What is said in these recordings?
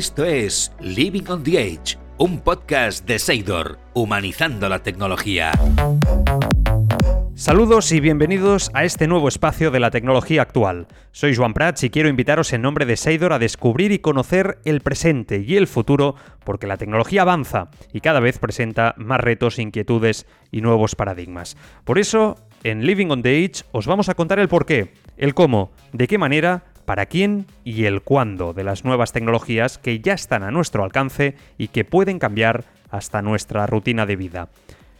Esto es Living on the Edge, un podcast de Seidor, humanizando la tecnología. Saludos y bienvenidos a este nuevo espacio de la tecnología actual. Soy Juan Prats y quiero invitaros en nombre de Seidor a descubrir y conocer el presente y el futuro porque la tecnología avanza y cada vez presenta más retos, inquietudes y nuevos paradigmas. Por eso, en Living on the Edge os vamos a contar el porqué, el cómo, de qué manera para quién y el cuándo de las nuevas tecnologías que ya están a nuestro alcance y que pueden cambiar hasta nuestra rutina de vida.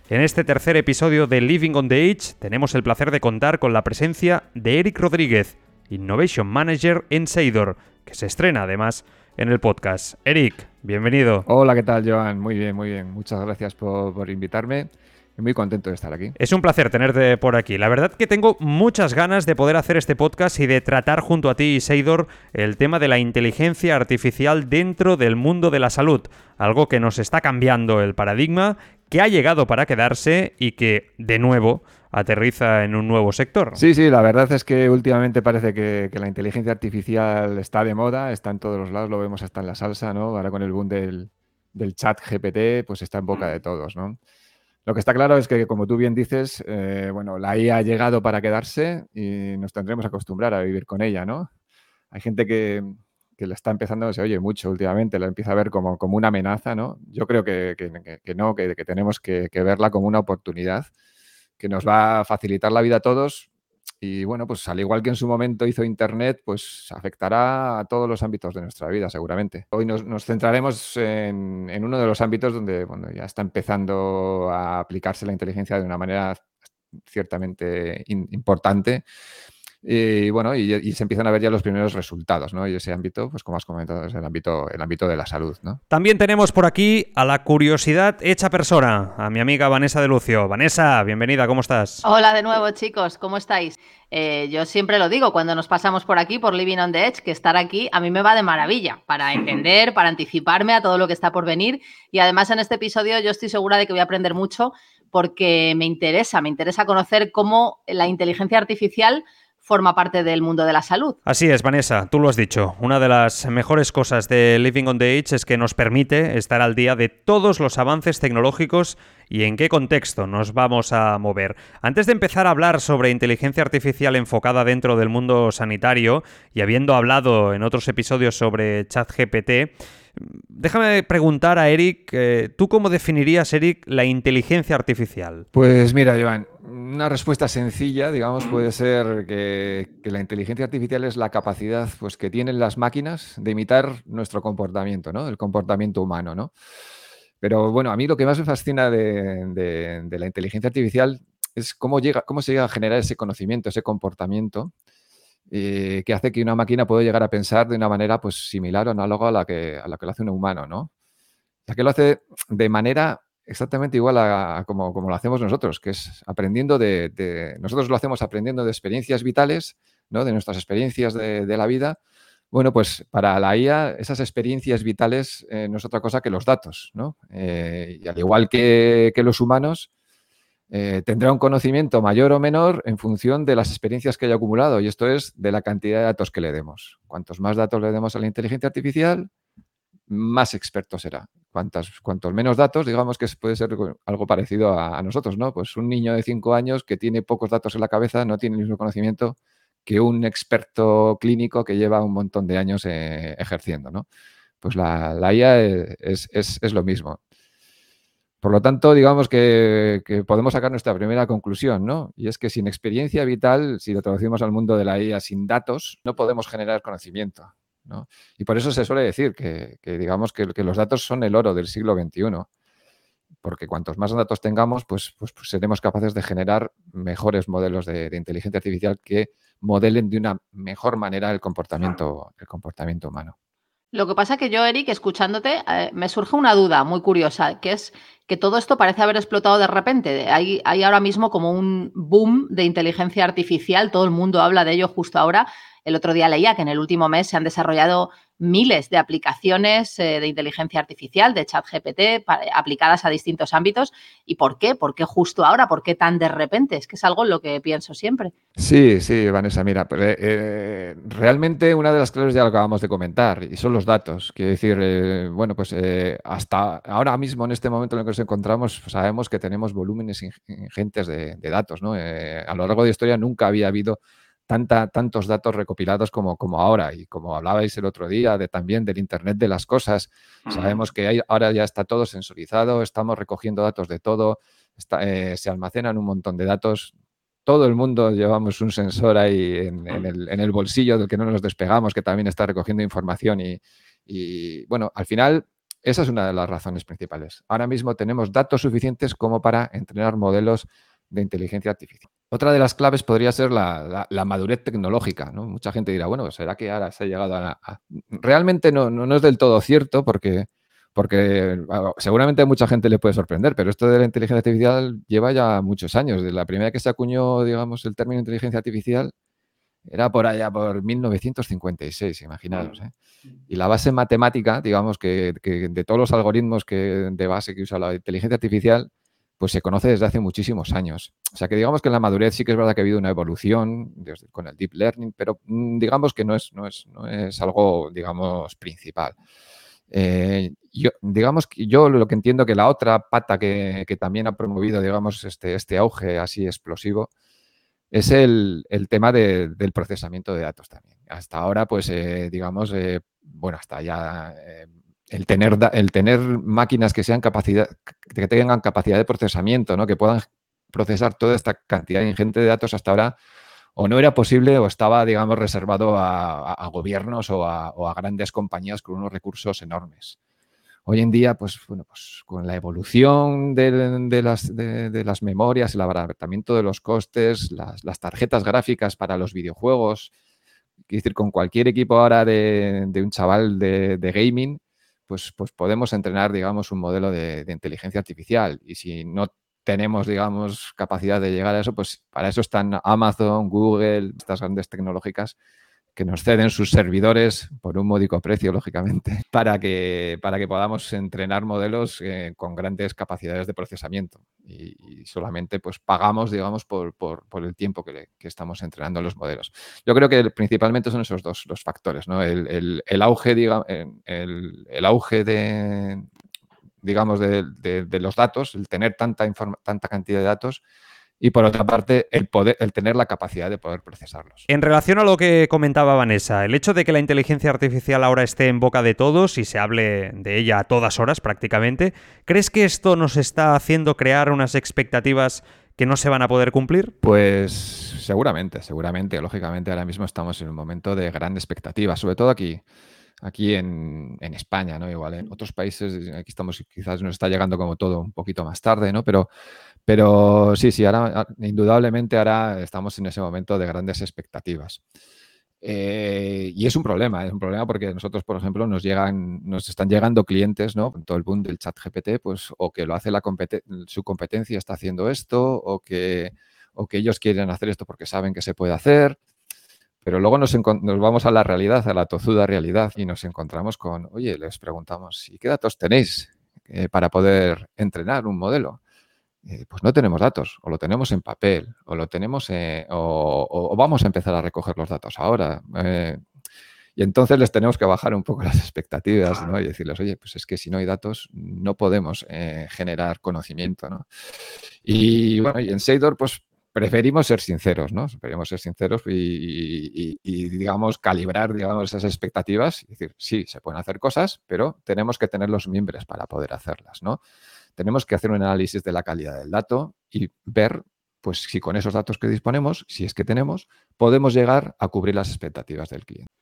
En este tercer episodio de Living on the Edge tenemos el placer de contar con la presencia de Eric Rodríguez, Innovation Manager en Seidor, que se estrena además en el podcast. Eric, bienvenido. Hola, ¿qué tal, Joan? Muy bien, muy bien. Muchas gracias por, por invitarme muy contento de estar aquí. Es un placer tenerte por aquí. La verdad que tengo muchas ganas de poder hacer este podcast y de tratar junto a ti, Seidor, el tema de la inteligencia artificial dentro del mundo de la salud. Algo que nos está cambiando el paradigma, que ha llegado para quedarse y que, de nuevo, aterriza en un nuevo sector. Sí, sí, la verdad es que últimamente parece que, la inteligencia artificial está de moda, está en todos los lados, lo vemos hasta en la salsa, ¿no? Ahora con el boom del, del chat GPT, pues está en boca de todos, ¿no? Lo que está claro es que, como tú bien dices, eh, bueno, la IA ha llegado para quedarse y nos tendremos que acostumbrar a vivir con ella, ¿no? Hay gente que, que la está empezando, se oye mucho últimamente, la empieza a ver como, como una amenaza, ¿no? Yo creo que, que no, que, tenemos que, verla como una oportunidad que nos va a facilitar la vida a todos y bueno, pues al igual que en su momento hizo Internet, pues afectará a todos los ámbitos de nuestra vida, seguramente. Hoy nos, centraremos en, en, uno de los ámbitos donde bueno, ya está empezando a aplicarse la inteligencia de una manera ciertamente importante y bueno, y, se empiezan a ver ya los primeros resultados, ¿no? Y ese ámbito, pues como has comentado, es el ámbito, el ámbito de la salud, ¿no? También tenemos por aquí a la curiosidad hecha persona, a mi amiga Vanessa de Lucio. Vanessa, bienvenida, ¿cómo estás? Hola de nuevo, chicos, ¿cómo estáis? Eh, yo siempre lo digo cuando nos pasamos por aquí, por Living on the Edge, que estar aquí a mí me va de maravilla para entender, para anticiparme a todo lo que está por venir. Y además en este episodio yo estoy segura de que voy a aprender mucho porque me interesa, me interesa conocer cómo la inteligencia artificial forma parte del mundo de la salud. Así es, Vanessa, tú lo has dicho. Una de las mejores cosas de Living on the Edge es que nos permite estar al día de todos los avances tecnológicos y en qué contexto nos vamos a mover. Antes de empezar a hablar sobre inteligencia artificial enfocada dentro del mundo sanitario y habiendo hablado en otros episodios sobre ChatGPT, Déjame preguntar a Eric, eh, ¿tú cómo definirías, Eric, la inteligencia artificial? Pues mira, Joan, una respuesta sencilla, digamos, puede ser que, la inteligencia artificial es la capacidad pues, que tienen las máquinas de imitar nuestro comportamiento, ¿no? El comportamiento humano, ¿no? Pero bueno, a mí lo que más me fascina de, la inteligencia artificial es cómo, llega, cómo se llega a generar ese conocimiento, ese comportamiento eh, que hace que una máquina pueda llegar a pensar de una manera pues, similar o análoga a la que, a la que lo hace un humano, ¿no? Sea, que lo hace de manera exactamente igual a, como, como, lo hacemos nosotros, que es aprendiendo de, Nosotros lo hacemos aprendiendo de experiencias vitales, ¿no? De nuestras experiencias de, la vida. Bueno, pues para la IA esas experiencias vitales eh, no es otra cosa que los datos, ¿no? Eh, y al igual que, que los humanos, eh, tendrá un conocimiento mayor o menor en función de las experiencias que haya acumulado y esto es de la cantidad de datos que le demos. Cuantos más datos le demos a la inteligencia artificial, más experto será. Cuantos, menos datos, digamos que puede ser algo parecido a, nosotros, ¿no? Pues un niño de 5 años que tiene pocos datos en la cabeza no tiene el mismo conocimiento que un experto clínico que lleva un montón de años eh, ejerciendo, ¿no? Pues la, IA es lo mismo. Por lo tanto, digamos que, podemos sacar nuestra primera conclusión, ¿no? Y es que sin experiencia vital, si lo traducimos al mundo de la IA sin datos, no podemos generar conocimiento. ¿no? Y por eso se suele decir que, digamos que, los datos son el oro del siglo XXI. Porque cuantos más datos tengamos, pues, pues, pues seremos capaces de generar mejores modelos de, de, inteligencia artificial que modelen de una mejor manera el comportamiento, el comportamiento humano. Lo que pasa que yo, Eric, escuchándote, eh, me surge una duda muy curiosa, que es que todo esto parece haber explotado de repente. Hay, hay ahora mismo como un boom de inteligencia artificial, todo el mundo habla de ello justo ahora. El otro día leía que en el último mes se han desarrollado miles de aplicaciones eh, de inteligencia artificial, de chat GPT, aplicadas a distintos ámbitos. ¿Y por qué? ¿Por qué justo ahora? ¿Por qué tan de repente? Es que es algo en lo que pienso siempre. Sí, sí, Vanessa, mira, eh, eh, realmente una de las claves ya lo acabamos de comentar y son los datos. Quiero decir, bueno, pues hasta ahora mismo, en este momento en el que nos encontramos, pues sabemos que tenemos volúmenes ingentes de, de datos. ¿no? a lo largo de la historia nunca había habido tantos datos recopilados como, como ahora. Y como hablabais el otro día de, también del Internet de las cosas, sabemos que hay, ahora ya está todo sensorizado, estamos recogiendo datos de todo, eh, se almacenan un montón de datos. Todo el mundo llevamos un sensor ahí en, el, bolsillo del que no nos despegamos, que también está recogiendo información. Y, y bueno, al final esa es una de las razones principales. Ahora mismo tenemos datos suficientes como para entrenar modelos de inteligencia artificial. Otra de las claves podría ser la, madurez tecnológica. ¿no? Mucha gente dirá, bueno, ¿será que ahora se ha llegado a... Realmente no, no, es del todo cierto porque, porque seguramente a mucha gente le puede sorprender, pero esto de la inteligencia artificial lleva ya muchos años. Desde la primera vez que se acuñó, digamos, el término inteligencia artificial era por allá, por 1956, imaginaos. ¿eh? Y la base matemática, digamos, que, que, de todos los algoritmos que, de base que usa la inteligencia artificial, pues se conoce desde hace muchísimos años. O sea que digamos que en la madurez sí que es verdad que ha habido una evolución con el deep learning, pero mm, digamos que no es, no es, no es algo, digamos, principal. Eh, yo, digamos que yo lo que entiendo que la otra pata que, también ha promovido, digamos, este, este auge así explosivo, es el, tema del procesamiento de datos también. Hasta ahora, pues, eh, digamos, eh, bueno, hasta ya el tener, el tener máquinas que sean capacidad, que tengan capacidad de procesamiento, ¿no? que puedan procesar toda esta cantidad ingente de datos hasta ahora o no era posible o estaba, digamos, reservado a, gobiernos o a, grandes compañías con unos recursos enormes. Hoy en día, pues, bueno, pues con la evolución de, las, de, las, memorias, el abaratamiento de los costes, las, las, tarjetas gráficas para los videojuegos, es decir, con cualquier equipo ahora de, un chaval de, gaming, pues, pues podemos entrenar, digamos, un modelo de, inteligencia artificial. Y si no tenemos, digamos, capacidad de llegar a eso, pues para eso están Amazon, Google, estas grandes tecnológicas que nos ceden sus servidores por un módico precio, lógicamente, para que, para que podamos entrenar modelos eh, con grandes capacidades de procesamiento. Y, solamente pues pagamos, digamos, por, el tiempo que, estamos entrenando los modelos. Yo creo que principalmente son esos dos los factores, ¿no? El, auge, digamos, el, auge de, digamos, de, los datos, el tener tanta, tanta cantidad de datos y por otra parte el, poder, el tener la capacidad de poder procesarlos. En relación a lo que comentaba Vanessa, el hecho de que la inteligencia artificial ahora esté en boca de todos y se hable de ella a todas horas prácticamente, ¿crees que esto nos está haciendo crear unas expectativas que no se van a poder cumplir? Pues seguramente, seguramente. Lógicamente ahora mismo estamos en un momento de gran expectativa, sobre todo aquí aquí en, en, España, ¿no? Igual en otros países, aquí estamos, quizás nos está llegando como todo un poquito más tarde, ¿no? Pero pero sí, sí, ahora indudablemente ahora estamos en ese momento de grandes expectativas. Eh, y es un problema, es un problema porque nosotros, por ejemplo, nos llegan, nos están llegando clientes, ¿no? Todo el boom del chat GPT, pues, o que lo hace la su competencia está haciendo esto, o que, o que ellos quieren hacer esto porque saben que se puede hacer. Pero luego nos, nos, vamos a la realidad, a la tozuda realidad, y nos encontramos con, oye, les preguntamos, ¿y qué datos tenéis eh, para poder entrenar un modelo? Eh, pues no tenemos datos, o lo tenemos en papel, o lo tenemos, o, vamos a empezar a recoger los datos ahora. Eh, y entonces les tenemos que bajar un poco las expectativas ¿no? y decirles, oye, pues es que si no hay datos no podemos eh, generar conocimiento. ¿no? Y bueno, y en Seidor, pues preferimos ser sinceros, ¿no? Preferimos ser sinceros y, y, digamos, calibrar, digamos, esas expectativas. Es decir, sí, se pueden hacer cosas, pero tenemos que tener los miembros para poder hacerlas, ¿no? Tenemos que hacer un análisis de la calidad del dato y ver pues si con esos datos que disponemos, si es que tenemos, podemos llegar a cubrir las expectativas del cliente.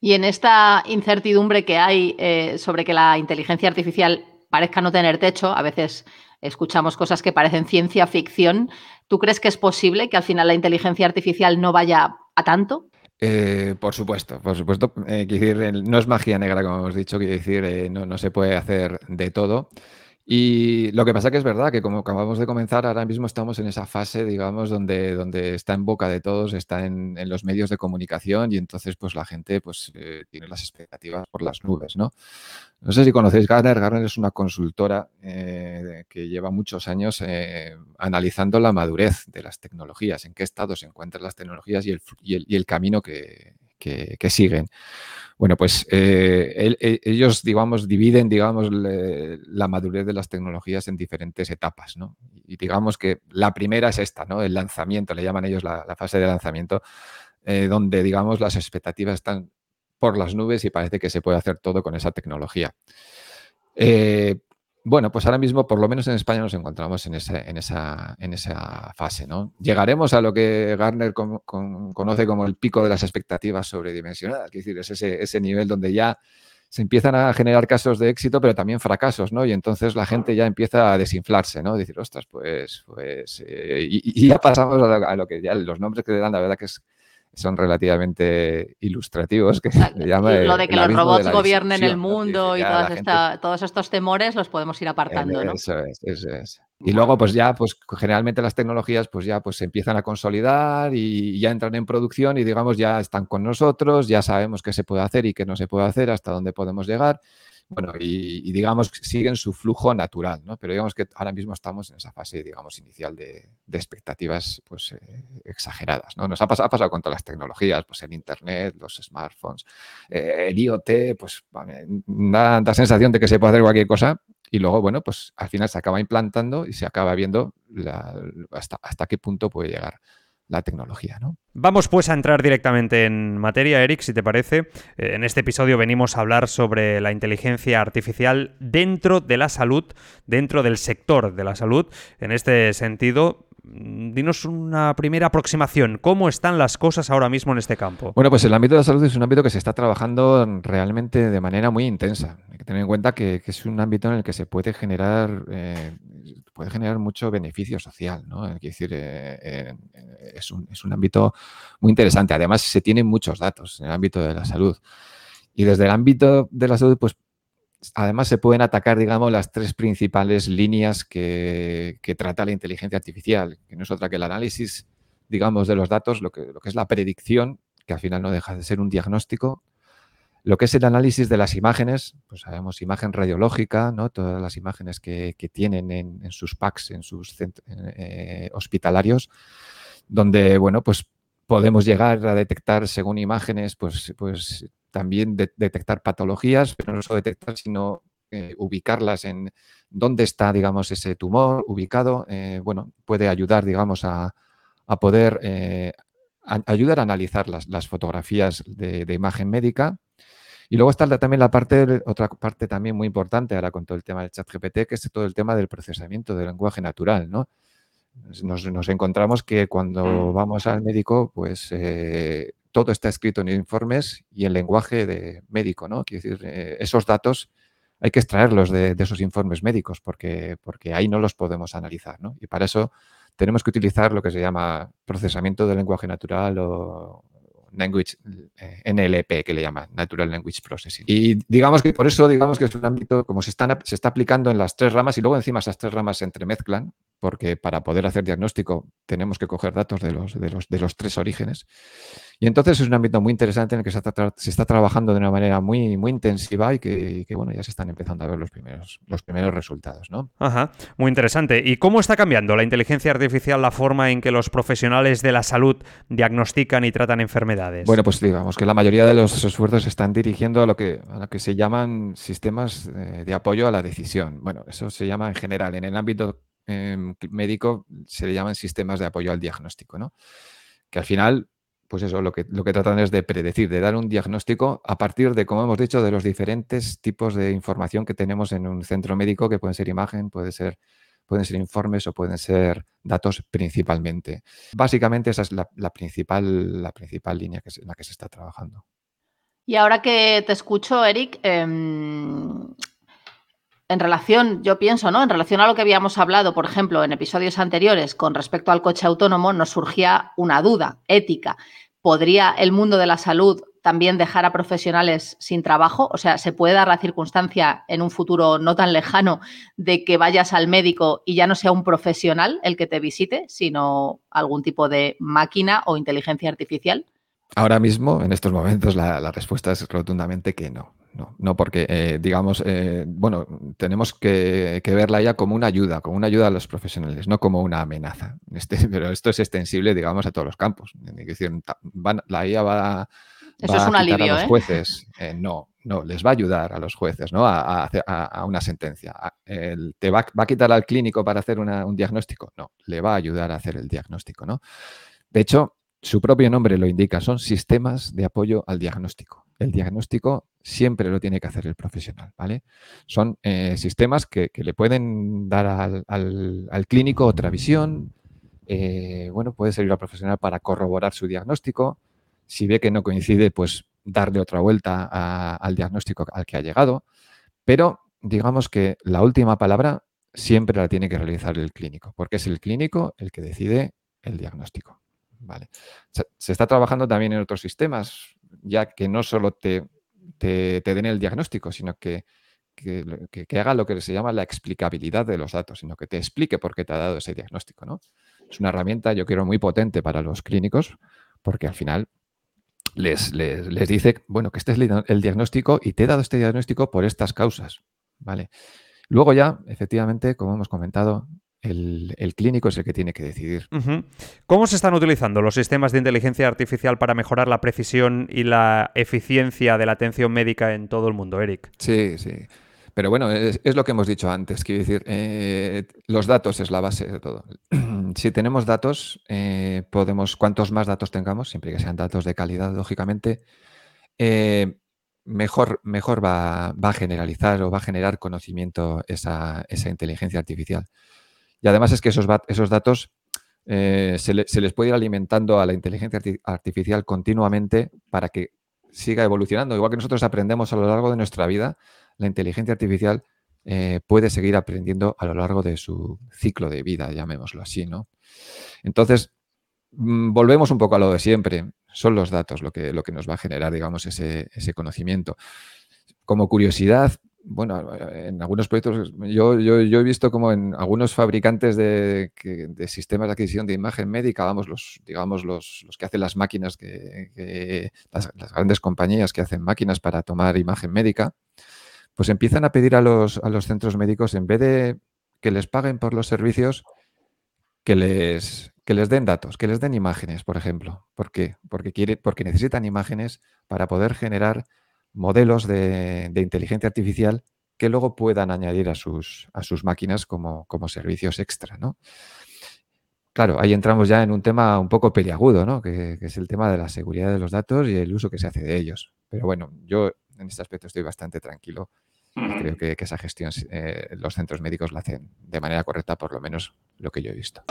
Y en esta incertidumbre que hay eh, sobre que la inteligencia artificial parezca no tener techo, a veces escuchamos cosas que parecen ciencia ficción, ¿tú crees que es posible que al final la inteligencia artificial no vaya a tanto? Eh, por supuesto, por supuesto. Eh, decir, no es magia negra, como hemos dicho, quiere decir, no, no se puede hacer de todo. Y lo que pasa que es verdad que como acabamos de comenzar, ahora mismo estamos en esa fase, digamos, donde, donde está en boca de todos, está en, los medios de comunicación y entonces pues la gente pues eh, tiene las expectativas por las nubes, ¿no? No sé si conocéis Garner. Garner es una consultora eh, que lleva muchos años eh, analizando la madurez de las tecnologías, en qué estado se encuentran las tecnologías y el, y el, camino que, que siguen. Bueno, pues eh, e, ellos, digamos, dividen, digamos, la madurez de las tecnologías en diferentes etapas, ¿no? Y digamos que la primera es esta, ¿no? El lanzamiento, le llaman ellos la, fase de lanzamiento, eh, donde, digamos, las expectativas están por las nubes y parece que se puede hacer todo con esa tecnología. Eh, bueno, pues ahora mismo, por lo menos en España, nos encontramos en, esa, fase. ¿no? Llegaremos a lo que Garner conoce como el pico de las expectativas sobredimensionadas, es decir, es ese, nivel donde ya se empiezan a generar casos de éxito, pero también fracasos, ¿no? Y entonces la gente ya empieza a desinflarse, ¿no? Decir, ostras, pues, pues, eh", y, ya pasamos a lo, que ya los nombres que le dan, la verdad que es son relativamente ilustrativos. Que lo de que los robots gobiernen el mundo y todos estos temores los podemos ir apartando. ¿no? Eso es, eso es. Y luego, pues ya, pues generalmente las tecnologías, pues ya pues se empiezan a consolidar y ya entran en producción y digamos ya están con nosotros, ya sabemos qué se puede hacer y qué no se puede hacer, hasta dónde podemos llegar bueno, y, digamos, siguen su flujo natural, ¿no? Pero digamos que ahora mismo estamos en esa fase, digamos, inicial de, expectativas, pues, eh, exageradas, ¿no? Nos ha pasado, ha pasado, con todas las tecnologías, pues, el Internet, los smartphones, eh, el IoT, pues, da, da sensación de que se puede hacer cualquier cosa y luego, bueno, pues, al final se acaba implantando y se acaba viendo hasta, hasta qué punto puede llegar la tecnología. ¿no? Vamos pues a entrar directamente en materia, Eric, si te parece. Eh, en este episodio venimos a hablar sobre la inteligencia artificial dentro de la salud, dentro del sector de la salud. En este sentido, dinos una primera aproximación. ¿Cómo están las cosas ahora mismo en este campo? Bueno, pues el ámbito de la salud es un ámbito que se está trabajando realmente de manera muy intensa. Hay que tener en cuenta que, es un ámbito en el que se puede generar eh, puede generar mucho beneficio social. Es decir, eh, eh, es, un, es, un, ámbito muy interesante. Además, se tienen muchos datos en el ámbito de la salud. Y desde el ámbito de la salud, pues además se pueden atacar, digamos, las tres principales líneas que, trata la inteligencia artificial, que no es otra que el análisis, digamos, de los datos, lo que, es la predicción, que al final no deja de ser un diagnóstico, lo que es el análisis de las imágenes, pues sabemos imagen radiológica, ¿no? todas las imágenes que, tienen en, sus packs, en sus eh, hospitalarios, donde, bueno, pues podemos llegar a detectar según imágenes, pues, pues también detectar patologías, pero no solo detectar, sino eh, ubicarlas en dónde está, digamos, ese tumor ubicado. Eh, bueno, puede ayudar, digamos, a, poder ayudar a analizar las, fotografías de, de, imagen médica y luego está también la parte, otra parte también muy importante ahora con todo el tema del chat GPT, que es todo el tema del procesamiento del lenguaje natural, ¿no? Nos, encontramos que cuando mm. vamos al médico, pues eh, todo está escrito en informes y en lenguaje de médico, ¿no? Quiere decir, eh, esos datos hay que extraerlos de, esos informes médicos porque, porque ahí no los podemos analizar, ¿no? Y para eso tenemos que utilizar lo que se llama procesamiento del lenguaje natural o, Language eh, NLP, que le llama Natural Language Processing. Y digamos que por eso, digamos que es un ámbito como se, se está aplicando en las tres ramas y luego encima esas tres ramas se entremezclan, porque para poder hacer diagnóstico tenemos que coger datos de los, de los, de los tres orígenes. Y entonces es un ámbito muy interesante en el que se está, se está trabajando de una manera muy, muy intensiva y que, bueno, ya se están empezando a ver los primeros, los primeros resultados. ¿no? Ajá, muy interesante. ¿Y cómo está cambiando la inteligencia artificial la forma en que los profesionales de la salud diagnostican y tratan enfermedades? Bueno, pues digamos que la mayoría de los esfuerzos se están dirigiendo a lo que, a lo que se llaman sistemas eh, de apoyo a la decisión. Bueno, eso se llama en general, en el ámbito em, médico se le llaman sistemas de apoyo al diagnóstico, ¿no? Que al final pues eso, lo que, lo que tratan es de predecir, de dar un diagnóstico a partir de, como hemos dicho, de los diferentes tipos de información que tenemos en un centro médico, que pueden ser imagen, puede ser, pueden ser informes o pueden ser datos principalmente. Básicamente esa es la, principal, la principal línea que en la que se está trabajando. Y ahora que te escucho, Eric, em, en relación, yo pienso, ¿no? En relación a lo que habíamos hablado, por ejemplo, en episodios anteriores con respecto al coche autónomo, nos surgía una duda ética. ¿Podría el mundo de la salud también dejar a profesionales sin trabajo? O sea, ¿se puede dar la circunstancia en un futuro no tan lejano de que vayas al médico y ya no sea un profesional el que te visite, sino algún tipo de máquina o inteligencia artificial? Ahora mismo, en estos momentos, la, respuesta es rotundamente que no. No, no porque, eh, digamos, eh, bueno, tenemos que, verla ya como una ayuda, como una ayuda a los profesionales, no como una amenaza. Este, pero esto es extensible, digamos, a todos los campos. Es decir, la IA va, Eso es un a alivio, a los ¿eh? jueces. no, no, les va a ayudar a los jueces ¿no? a, a, una sentencia. ¿Te va, a quitar al clínico para hacer un diagnóstico? No, le va a ayudar a hacer el diagnóstico. ¿no? De hecho, su propio nombre lo indica, son sistemas de apoyo al diagnóstico. El diagnóstico siempre lo tiene que hacer el profesional, ¿vale? Son eh, sistemas que, le pueden dar al, clínico otra visión, eh, bueno, puede servir al profesional para corroborar su diagnóstico, si ve que no coincide, pues darle otra vuelta al diagnóstico al que ha llegado, pero digamos que la última palabra siempre la tiene que realizar el clínico, porque es el clínico el que decide el diagnóstico. Vale. Se, está trabajando también en otros sistemas, ya que no solo te, te, den el diagnóstico, sino que, que, haga lo que se llama la explicabilidad de los datos, sino que te explique por qué te ha dado ese diagnóstico. ¿no? Es una herramienta, yo quiero, muy potente para los clínicos, porque al final les, les, dice, bueno, que este es el diagnóstico y te he dado este diagnóstico por estas causas. ¿vale? Luego ya, efectivamente, como hemos comentado, el, clínico es el que tiene que decidir. ¿Cómo se están utilizando los sistemas de inteligencia artificial para mejorar la precisión y la eficiencia de la atención médica en todo el mundo, Eric? Sí, sí. Pero bueno, es, lo que hemos dicho antes. Quiero decir, eh, los datos es la base de todo. si tenemos datos, eh, podemos, cuantos más datos tengamos, siempre que sean datos de calidad, lógicamente, eh, mejor, mejor va, a generalizar o va a generar conocimiento esa inteligencia artificial. Y además es que esos, esos datos eh, se, les puede ir alimentando a la inteligencia artificial continuamente para que siga evolucionando. Igual que nosotros aprendemos a lo largo de nuestra vida, la inteligencia artificial eh, puede seguir aprendiendo a lo largo de su ciclo de vida, llamémoslo así, ¿no? Entonces, mm, volvemos un poco a lo de siempre. Son los datos lo que, lo que nos va a generar, digamos, ese, ese conocimiento. Como curiosidad, bueno, en algunos proyectos, yo, he visto como en algunos fabricantes de, sistemas de adquisición de imagen médica, vamos, los, digamos, los, que hacen las máquinas, que, las, grandes compañías que hacen máquinas para tomar imagen médica, pues empiezan a pedir a los, a los centros médicos, en vez de que les paguen por los servicios, que les, que les den datos, que les den imágenes, por ejemplo. ¿Por qué? Porque, quiere, porque necesitan imágenes para poder generar modelos de, inteligencia artificial que luego puedan añadir a sus, a sus máquinas como, como, servicios extra, ¿no? Claro, ahí entramos ya en un tema un poco peliagudo, ¿no? Que, es el tema de la seguridad de los datos y el uso que se hace de ellos. Pero bueno, yo en este aspecto estoy bastante tranquilo y creo que, esa gestión eh, los centros médicos la hacen de manera correcta, por lo menos lo que yo he visto.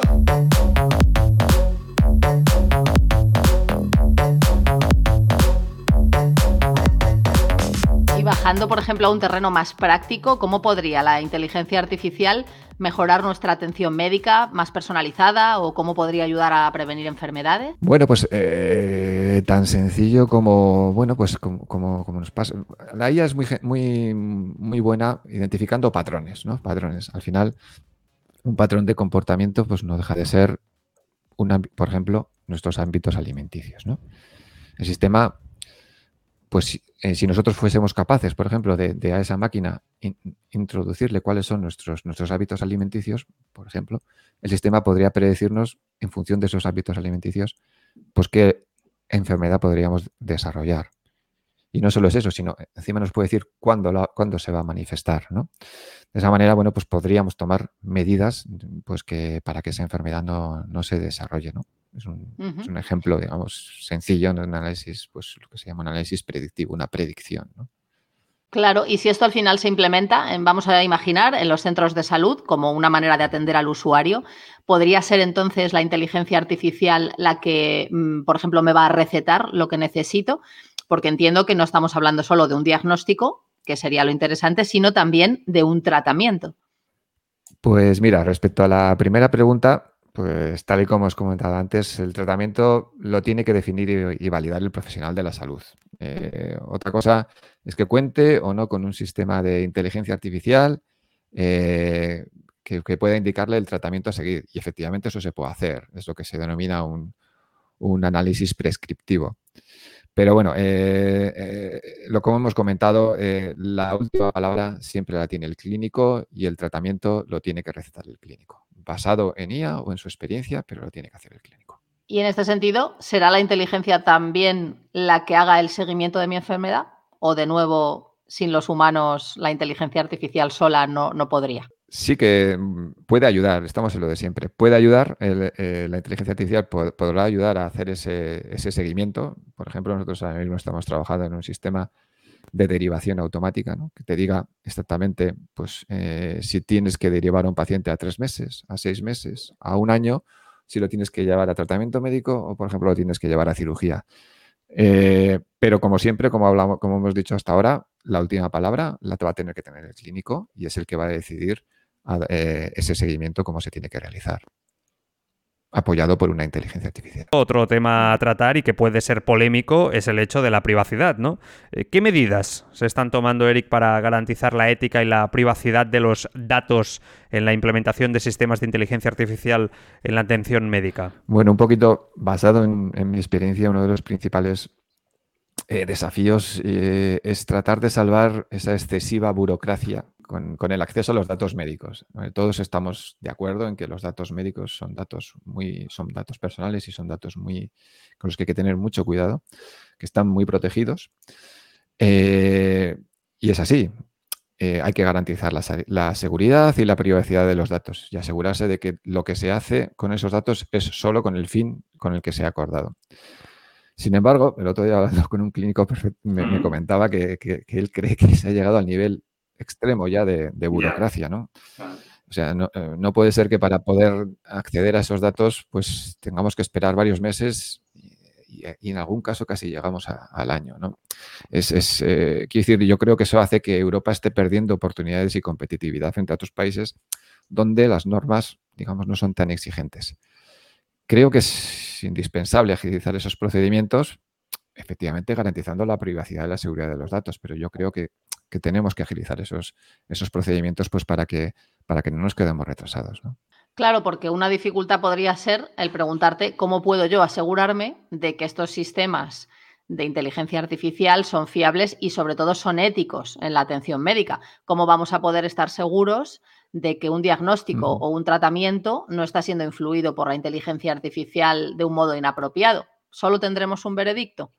Bajando, por ejemplo, a un terreno más práctico, ¿cómo podría la inteligencia artificial mejorar nuestra atención médica más personalizada o cómo podría ayudar a prevenir enfermedades? Bueno, pues eh, tan sencillo como, bueno, pues como, nos pasa. La IA es muy, muy, muy buena identificando patrones, ¿no? Patrones. Al final, un patrón de comportamiento, pues no deja de ser, una, por ejemplo, nuestros ámbitos alimenticios, ¿no? El sistema pues eh, si nosotros fuésemos capaces, por ejemplo, de, a esa máquina introducirle cuáles son nuestros, nuestros hábitos alimenticios, por ejemplo, el sistema podría predecirnos, en función de esos hábitos alimenticios, pues qué enfermedad podríamos desarrollar. Y no solo es eso, sino encima nos puede decir cuándo, cuándo se va a manifestar. ¿no? De esa manera, bueno, pues podríamos tomar medidas pues que, para que esa enfermedad no, no se desarrolle. ¿no? Es un, ejemplo, digamos, sencillo de un análisis, pues lo que se llama un análisis predictivo, una predicción. Claro, y si esto al final se implementa, vamos a imaginar, en los centros de salud como una manera de atender al usuario, ¿podría ser entonces la inteligencia artificial la que, mm, por ejemplo, me va a recetar lo que necesito? Porque entiendo que no estamos hablando solo de un diagnóstico, que sería lo interesante, sino también de un tratamiento. Pues mira, respecto a la primera pregunta, pues tal y como os comentado antes, el tratamiento lo tiene que definir y, validar el profesional de la salud. Eh, otra cosa es que cuente o no con un sistema de inteligencia artificial eh, que, pueda indicarle el tratamiento a seguir. Y efectivamente eso se puede hacer, es lo que se denomina un, análisis prescriptivo. Pero bueno, lo como hemos comentado, la última palabra siempre la tiene el clínico y el tratamiento lo tiene que recetar el clínico, basado en IA o en su experiencia, pero lo tiene que hacer el clínico. Y en este sentido, ¿será la inteligencia también la que haga el seguimiento de mi enfermedad? ¿O de nuevo, sin los humanos, la inteligencia artificial sola no, no podría? Sí que mm, puede ayudar, estamos en lo de siempre. Puede ayudar, eh, la inteligencia artificial podrá ayudar a hacer ese, seguimiento. Por ejemplo, nosotros ahora mismo estamos trabajando en un sistema de derivación automática, que te diga exactamente pues, eh, si tienes que derivar a un paciente a tres meses, a seis meses, a un año, si lo tienes que llevar a tratamiento médico o, por ejemplo, lo tienes que llevar a cirugía. Eh, pero como siempre, como, hablamos, como hemos dicho hasta ahora, la última palabra la va a tener que tener el clínico y es el que va a decidir eh, ese seguimiento, cómo se tiene que realizar apoyado por una inteligencia artificial. Otro tema a tratar y que puede ser polémico es el hecho de la privacidad, ¿no? Eh, ¿Qué medidas se están tomando, Eric, para garantizar la ética y la privacidad de los datos en la implementación de sistemas de inteligencia artificial en la atención médica? Bueno, un poquito basado en, mi experiencia, uno de los principales eh, desafíos eh, es tratar de salvar esa excesiva burocracia con, el acceso a los datos médicos. Todos estamos de acuerdo en que los datos médicos son datos muy, son datos personales y son datos muy con los que hay que tener mucho cuidado, que están muy protegidos. Eh, y es así. Eh, hay que garantizar la, seguridad y la privacidad de los datos y asegurarse de que lo que se hace con esos datos es solo con el fin con el que se ha acordado. Sin embargo, el otro día hablando con un clínico me, comentaba que, que, él cree que se ha llegado al nivel extremo ya de, burocracia, ¿no? O sea, eh, no, puede ser que para poder acceder a esos datos, pues tengamos que esperar varios meses y, en algún caso casi llegamos al año, ¿no? Es, es eh, quiero decir, yo creo que eso hace que Europa esté perdiendo oportunidades y competitividad frente a otros países donde las normas, digamos, no son tan exigentes. Creo que es indispensable agilizar esos procedimientos, efectivamente garantizando la privacidad y la seguridad de los datos, pero yo creo que que tenemos que agilizar esos, esos procedimientos pues para que, para que no nos quedemos retrasados. Claro, porque una dificultad podría ser el preguntarte cómo puedo yo asegurarme de que estos sistemas de inteligencia artificial son fiables y sobre todo son éticos en la atención médica. ¿Cómo vamos a poder estar seguros de que un diagnóstico o un tratamiento no está siendo influido por la inteligencia artificial de un modo inapropiado? ¿Solo tendremos un veredicto?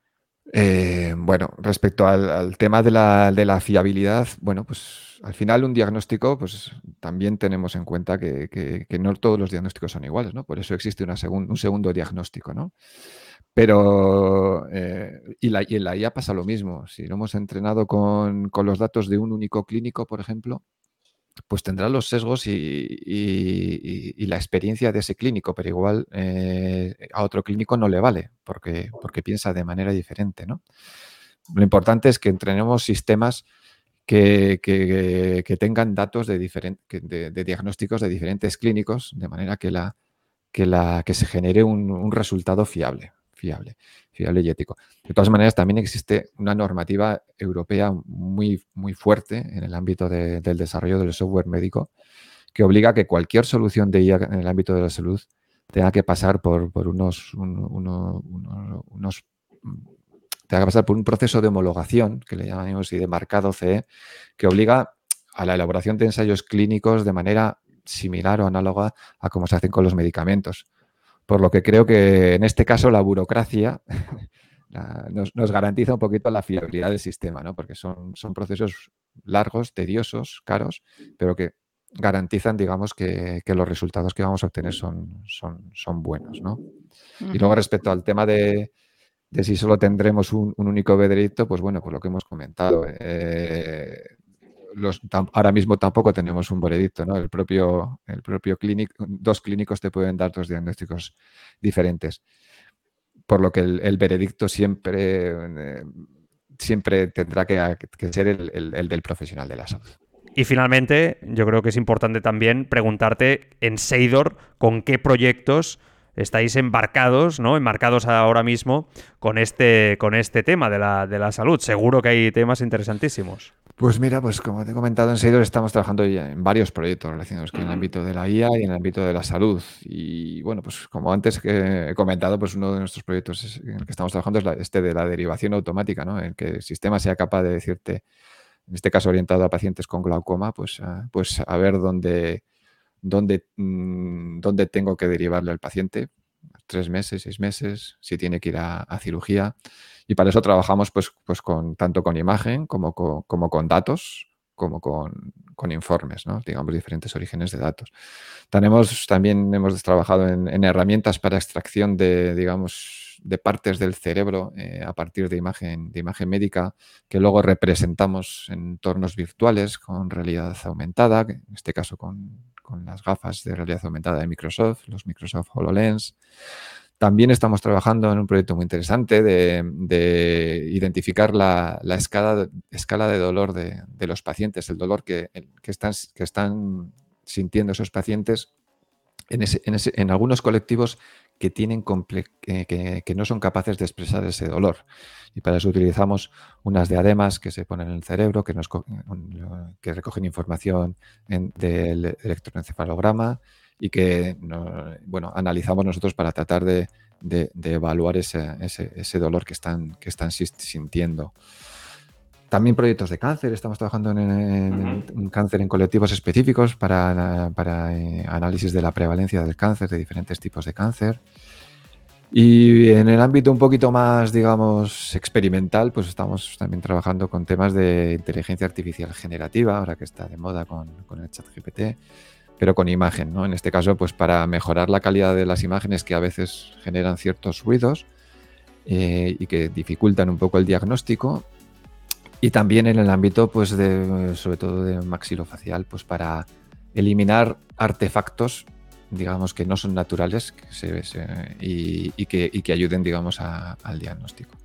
Eh, bueno, respecto al, tema de la, fiabilidad, bueno, pues al final un diagnóstico, pues también tenemos en cuenta que, no todos los diagnósticos son iguales, ¿no? Por eso existe un segundo diagnóstico, ¿no? Pero, eh, y, la, en la IA pasa lo mismo. Si lo hemos entrenado con, con los datos de un único clínico, por ejemplo, pues tendrá los sesgos y, la experiencia de ese clínico, pero igual eh, a otro clínico no le vale porque, porque piensa de manera diferente. ¿no? Lo importante es que entrenemos sistemas que, tengan datos de, de, diagnósticos de diferentes clínicos, de manera que, la, que, la, que se genere un resultado fiable fiable, fiable y ético. De todas maneras, también existe una normativa europea muy, muy fuerte en el ámbito del desarrollo del software médico que obliga a que cualquier solución de IA en el ámbito de la salud tenga que pasar por, unos, unos tenga que pasar por un proceso de homologación, que le llamamos así de marcado CE, que obliga a la elaboración de ensayos clínicos de manera similar o análoga a como se hacen con los medicamentos. Por lo que creo que en este caso la burocracia nos, garantiza un poquito la fiabilidad del sistema, ¿no? porque son, son procesos largos, tediosos, caros, pero que garantizan, digamos, que, los resultados que vamos a obtener son, son, son buenos. ¿no? Y luego respecto al tema de, si solo tendremos un, único veredicto, pues bueno, pues lo que hemos comentado. Eh, ahora mismo tampoco tenemos un veredicto, ¿no? El propio, el propio clínico, dos clínicos te pueden dar dos diagnósticos diferentes. Por lo que el, veredicto siempre, eh, siempre tendrá que, ser el, del profesional de la salud. Y finalmente, yo creo que es importante también preguntarte en Seidor con qué proyectos estáis embarcados, ¿no? Embarcados ahora mismo con este, con este tema de la, de la salud. Seguro que hay temas interesantísimos. Pues mira, pues como te he comentado en Seidor, estamos trabajando ya en varios proyectos relacionados con el ámbito de la IA y en el ámbito de la salud. Y bueno, pues como antes que he comentado, pues uno de nuestros proyectos en el que estamos trabajando es este de la derivación automática, ¿no? En que el sistema sea capaz de decirte, en este caso orientado a pacientes con glaucoma, pues, a, pues a ver dónde, dónde, mm, dónde tengo que derivarle al paciente, tres meses, seis meses, si tiene que ir a cirugía. Y para eso trabajamos pues, pues con, tanto con imagen como con, como con datos, como con, con, informes, ¿no? digamos, diferentes orígenes de datos. Tenemos, también hemos trabajado en, herramientas para extracción de, digamos, de partes del cerebro eh, a partir de imagen, de imagen médica que luego representamos en entornos virtuales con realidad aumentada, en este caso con, con las gafas de realidad aumentada de Microsoft, los Microsoft HoloLens. También estamos trabajando en un proyecto muy interesante de, identificar la, escala, de dolor de, los pacientes, el dolor que están sintiendo esos pacientes en, algunos colectivos que, tienen que, no son capaces de expresar ese dolor. Y para eso utilizamos unas diademas que se ponen en el cerebro, que, nos, que recogen información del electroencefalograma y que bueno, analizamos nosotros para tratar de, evaluar ese, ese, dolor que están, que están sintiendo. También proyectos de cáncer, estamos trabajando en, cáncer en colectivos específicos para, para eh, análisis de la prevalencia del cáncer, de diferentes tipos de cáncer. Y en el ámbito un poquito más, digamos, experimental, pues estamos también trabajando con temas de inteligencia artificial generativa, ahora que está de moda con, con el chat GPT pero con imagen, ¿no? En este caso, pues para mejorar la calidad de las imágenes que a veces generan ciertos ruidos eh, y que dificultan un poco el diagnóstico. Y también en el ámbito, pues, de, sobre todo de maxilofacial, pues para eliminar artefactos, digamos, que no son naturales y, que, ayuden, digamos, al diagnóstico.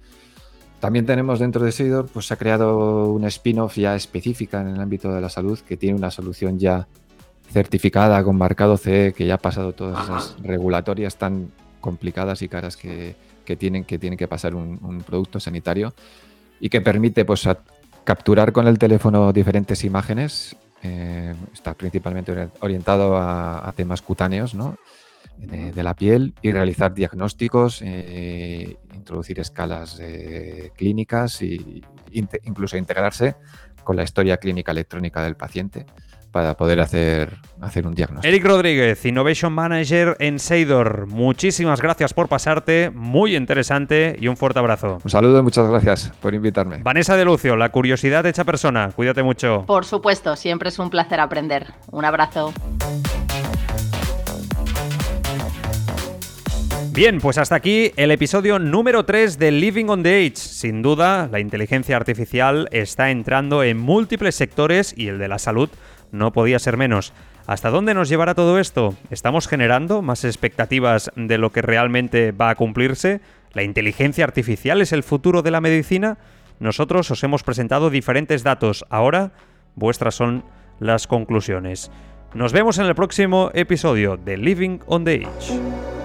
También tenemos dentro de Seidor, pues se ha creado una spin-off ya específica en el ámbito de la salud que tiene una solución ya certificada con marcado CE, que ya ha pasado todas esas regulatorias tan complicadas y caras que, tienen, que tienen que pasar un, producto sanitario y que permite pues, capturar con el teléfono diferentes imágenes. Eh, está principalmente orientado a, temas cutáneos de, la piel y realizar diagnósticos, eh, introducir escalas eh, clínicas e incluso integrarse con la historia clínica electrónica del paciente para poder hacer, hacer un diagnóstico. Eric Rodríguez, Innovation Manager en Seidor. Muchísimas gracias por pasarte, muy interesante y un fuerte abrazo. Un saludo y muchas gracias por invitarme. Vanessa de Lucio, la curiosidad hecha persona. Cuídate mucho. Por supuesto, siempre es un placer aprender. Un abrazo. Bien, pues hasta aquí el episodio número 3 de Living on the Edge. Sin duda, la inteligencia artificial está entrando en múltiples sectores y el de la salud no podía ser menos. ¿Hasta dónde nos llevará todo esto? ¿Estamos generando más expectativas de lo que realmente va a cumplirse? ¿La inteligencia artificial es el futuro de la medicina? Nosotros os hemos presentado diferentes datos. Ahora, vuestras son las conclusiones. Nos vemos en el próximo episodio de Living on the Edge.